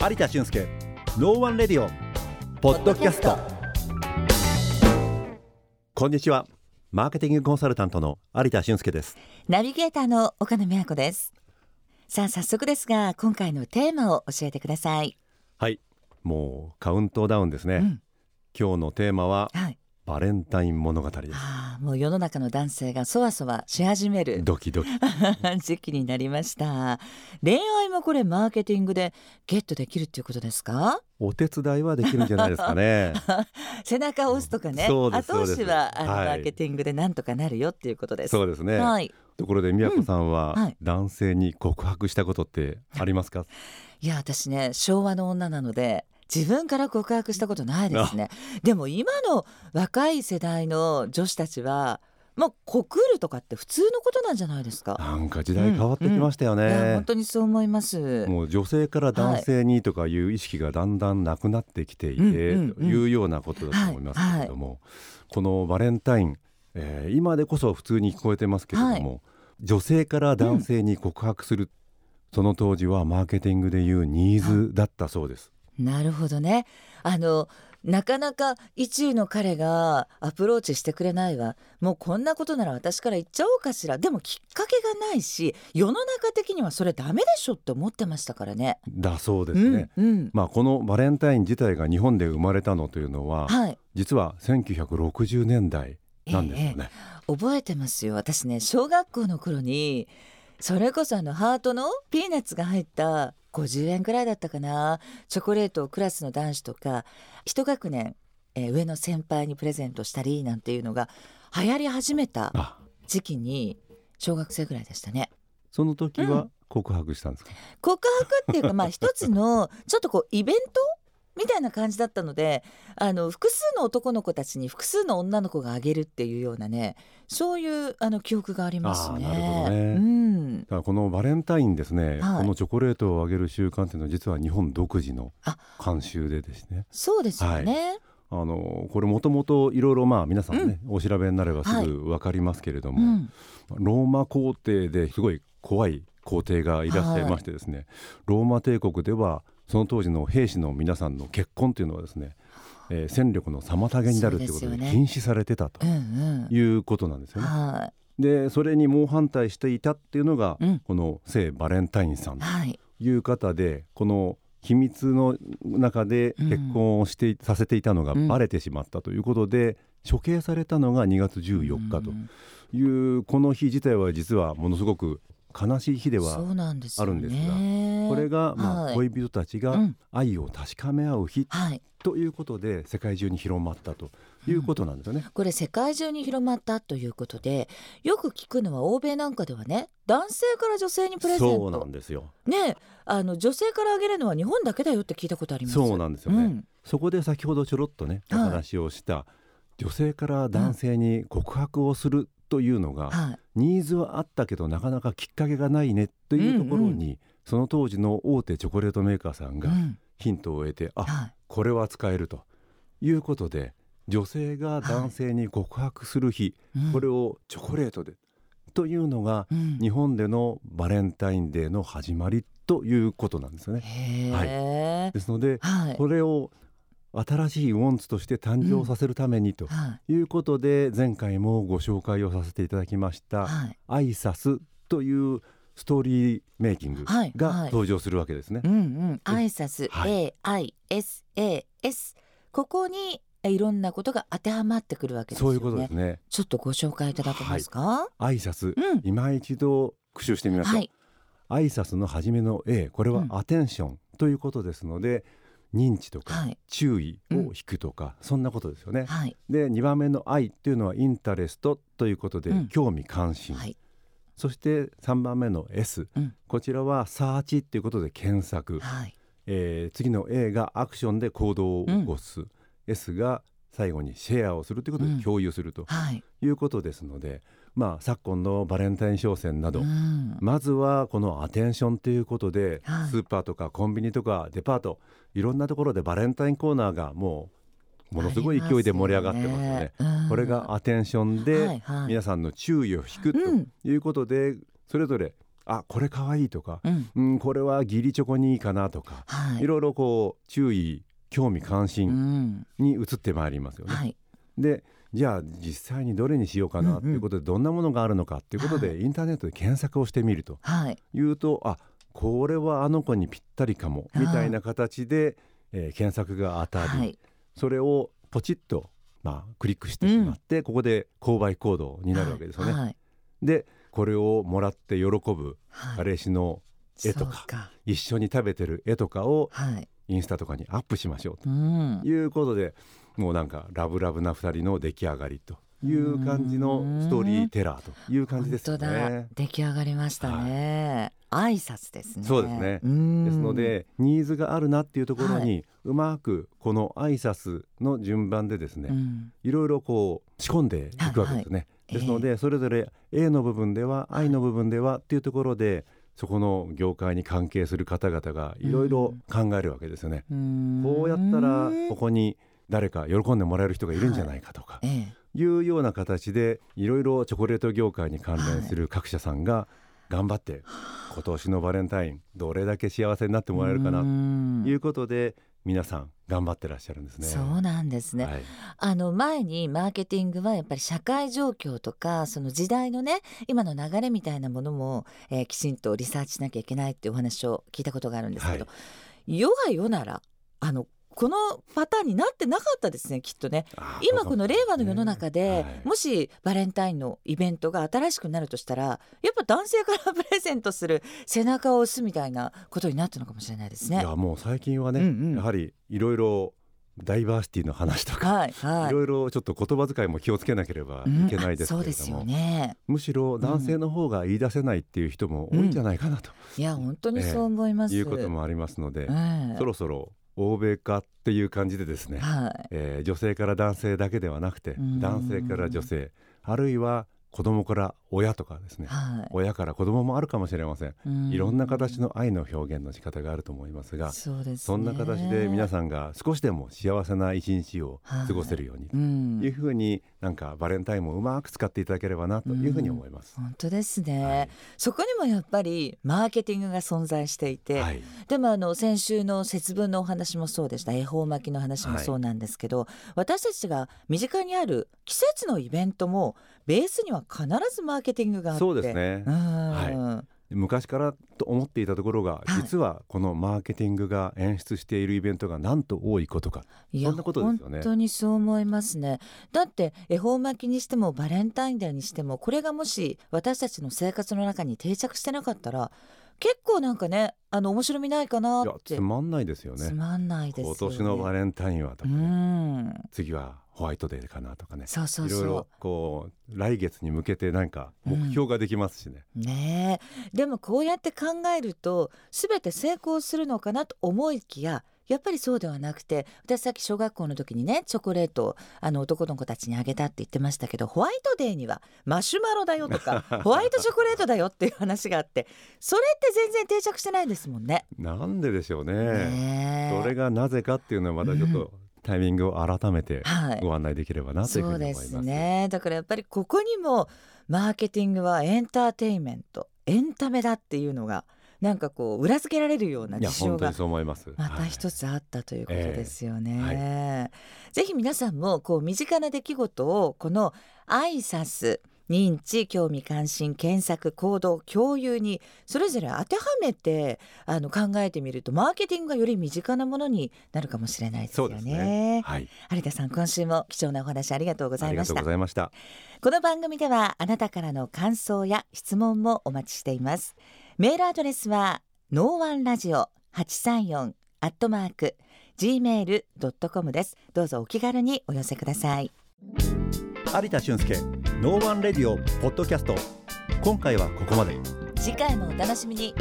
有田俊介ノーワンレディオポッドキャスト。こんにちは。マーケティングコンサルタントの有田俊介です。ナビゲーターの岡野美和子です。さあ早速ですが今回のテーマを教えてください。はい。もうカウントダウンですね、うん。今日のテーマははいバレンタイン物語です。ああもう世の中の男性がそわそわし始めるドキドキ。時期になりました。恋愛もこれマーケティングでゲットできるっていうことですか？お手伝いはできるんじゃないですかね。背中を押すとかね。後押しはあの、はい。マーケティングでなんとかなるよっていうことです。そうですね、はい。ところで宮子さんは、うんはい。男性に告白したことってありますか？いや私ね昭和の女なので自分から告白したことないですね。でも今の若い世代の女子たちはまあ告るとかって普通のことなんじゃないですか、なんか時代変わってきましたよいやね本、当にそう思います。もう女性から男性にとかいう意識がだんだんなくなってきていて、うんうんうんというようなことだと思いますけれども、このバレンタイン、えー今でこそ普通に聞こえてますけれども、女性から男性に告白する、その当時はマーケティングでいうニーズだったそうです。なるほどね。あのなかなか一位の彼がアプローチしてくれないわ。もうこんなことなら私から言っちゃおうかしら。でもきっかけがないし世の中的にはそれダメでしょって思ってましたからね。だそうですね。うんうん。まあ、このバレンタイン自体が日本で生まれたのというのは、はい。実は1960年代なんですよね。覚えてますよ。私ね小学校の頃にそれこそあのハートのピーナッツが入った50円くらいだったかな。チョコレートをクラスの男子とか一学年、えー上の先輩にプレゼントしたりなんていうのが流行り始めたあ。時期に小学生ぐらいでしたね。その時は告白したんですか、告白っていうかまあ 一つのちょっとこうイベント？みたいな感じだったのであの複数の男の子たちに複数の女の子があげるっていうようなねそういうあの記憶がありますね。なるほどね。うんだからこのバレンタインですね、はい。このチョコレートをあげる習慣っていうのは実は日本独自のあ。慣習でですね。そうですよね。あのこれもともといろいろまあ皆さんね、お調べになればすぐ分かりますけれども、うん。ローマ皇帝ですごい怖い皇帝がいらっしゃいましてですね、ローマ帝国ではその当時の兵士の皆さんの結婚というのはですね、えー戦力の妨げになるということで禁止されてたとうんうん。いうことなんですよね。はでそれに猛反対していたっていうのが、うん。この聖バレンタインさん。といはい。いう方でこの秘密の中で結婚をしてい、させていたのがうん。バレてしまったということで、処刑されたのが2月14日とうん。いう、この日自体は実はものすごく悲しい日ではあるんですがこれが、まあはい。恋人たちがうん。愛を確かめ合う日はい。ということで世界中に広まったということなんですよね。これ世界中に広まったということでよく聞くのは欧米なんかではね男性から女性にプレゼンそうなトんですよ。ねあの女性からあげるのは日本だけだよって聞いたことあります。そうなんですよね。うん。そこで先ほどちょろっとねおはい。話をした、女性から男性に告白をするというのが、はい。ニーズはあったけどなかなかきっかけがないねというところに、その当時の大手チョコレートメーカーさんがうん。ヒントを得て、あはい。これは使えるということで女性が男性に告白する日、うん。これをチョコレートでというのがうん。日本でのバレンタインデーの始まりということなんですよね。へえですのではい。これを新しいウォンツとして誕生させるためにとはい。いうことで前回もご紹介をさせていただきましたはい。アイサスというストーリーメイキングはい。がはい。登場するわけですね。うんうん。挨拶はい。AISAS ここにえいろんなことが当てはまってくるわけですよね。そういうことですね。ちょっとご紹介いただけますか、アイサス、うん。今一度復習してみましょう。はい。アイサスの初めの A これはうん。アテンションということですので、認知とかはい。注意を引くとか、そんなことですよね。はい。で2番目の I っていうのはインタレストということで、うん。興味関心、はい。そして3番目の S、うん。こちらはサーチっていうことで検索、はい。えー次の A がアクションで行動を起こす、S が最後にシェアをするということうん。で共有するとはい。いうことですので、まあ昨今のバレンタイン商戦など、うん。まずはこのアテンションということで、はい。スーパーとかコンビニとかデパートいろんなところでバレンタインコーナーがもうものすごい勢いで盛り上がってますよね。うん。これがアテンションではいはい。皆さんの注意を引くとうん。いうことで、それぞれあこれかわいいとか、うん。うん、これは義理チョコにいいかなとか、はい。いろいろこう注意興味関う心ん。に移ってまいりますよね。はいでじゃあ実際にどれにしようかなということで、どんなものがあるのかということで、はインターネットで検索をしてみると。はい。いうとあこれはあの子にぴったりかもみたいな形で、えー検索が当たり、はい。それをポチッと、まあ、クリックしてしまって、ここで購買行動になるわけですよね。はい。でこれをもらって喜ぶはい。彼氏の絵とか。一緒に食べてる絵とかをはいインスタとかにアップしましょううん。ということでもうなんかラブラブな2人の出来上がりという感じのストーリーテラーという感じですね。出来上がりましたね、挨拶ですね。そうですね。うん。ですのでニーズがあるなっていうところにうまくこの挨拶の順番でですね、うん。いろいろこう仕込んでいくわけですね。はいですので、それぞれ A の部分では I の部分ではっていうところでそこの業界に関係する方々がいろいろ考えるわけですよね。うん。こうやったらここに誰か喜んでもらえる人がいるんじゃないかとかええ。いうような形でいろいろチョコレート業界に関連する各社さんが頑張って今年のバレンタインどれだけ幸せになってもらえるかなうん。ということで皆さん頑張ってらっしゃるんですね。そうなんですね、はい。あの前にマーケティングはやっぱり社会状況とかその時代のね今の流れみたいなものも、えーきちんとリサーチしなきゃいけないっていうお話を聞いたことがあるんですけど、世が世ならあのこのパターンになってなかったですねきっとね。今この令和の世の中で、はい。もしバレンタインのイベントが新しくなるとしたらやっぱ男性からプレゼントする背中を押すみたいなことになったのかもしれないですね。いやもう最近はね、うんうん。やはりいろいろダイバーシティの話とか、はいはい。いろいろちょっと言葉遣いも気をつけなければいけないですけれども、ね。むしろ男性の方が言い出せないっていう人も多いんじゃないかなと。いや本当にそう思います。いうこともありますので、ええ。そろそろ欧米化っていう感じでですね、はい。えー女性から男性だけではなくてうん男性から女性あるいは子供から親とかですね。はい。親から子供もあるかもしれません。うん。いろんな形の愛の表現の仕方があると思いますがそうですね。そんな形で皆ん、さんが少しでも幸せな一日を過ごせるようにうん。というふうになんかバレンタインもうまく使っていただければなというふうに思います。本当ですね、はい。そこにもやっぱりマーケティングが存在していて、はい。でもあの先週の節分のお話もそうでした。恵方巻きの話もそうなんですけど、私たちが身近にある季節のイベントもベースには必ずマーケティングがあって。そうですね。うん。は昔からと思っていたところがはい。実はこのマーケティングが演出しているイベントがなんと多いことか。いやそんなことですよね。本当にそう思いますね。だって恵方巻きにしてもバレンタインデーにしてもこれがもし私たちの生活の中に定着してなかったら結構なんかねあの面白みないかないやってつまんないですよね。つまんないですよね。今年のバレンタインはとかうねん。次はホワイトデーかなとかねそうそうそいろいろこう来月に向けてなんか目標ができますしね。うねえでもこうやって考えると全て成功するのかなと思いきややっぱりそうではなくて私さっき小学校の時にねチョコレートをあの男の子たちにあげたって言ってましたけどホワイトデーにはマシュマロだよとか ホワイトチョコレートだよっていう話があってそれって全然定着してないですもんね。なんででしょうね。ねえそれがなぜかっていうのはまたちょっとタイミングを改めてはいご案内できればなというふそううに思います。ですねだからやっぱりここにもマーケティングはエンターテインメントエンタメだっていうのがなんかこう裏付けられるような事象がます。またはい一つあったということですよね。えはぜひ皆さんもこう身近な出来事をこの挨拶認知興味関心検索行動共有にそれぞれ当てはめてあの考えてみるとマーケティングがより身近なものになるかもしれないですよね。ね。はい。有田さん今週も貴重なお話ありがとうございましたありがとうご。ざいました。この番組ではあなたからの感想や質問もお待ちしていますメールアドレスはノーワンラジオ834アットマーク gmail.com ですどうぞお気軽にお寄せください有田俊介ノーワンレディオポッドキャスト。今回はここまで。次回もお楽しみに。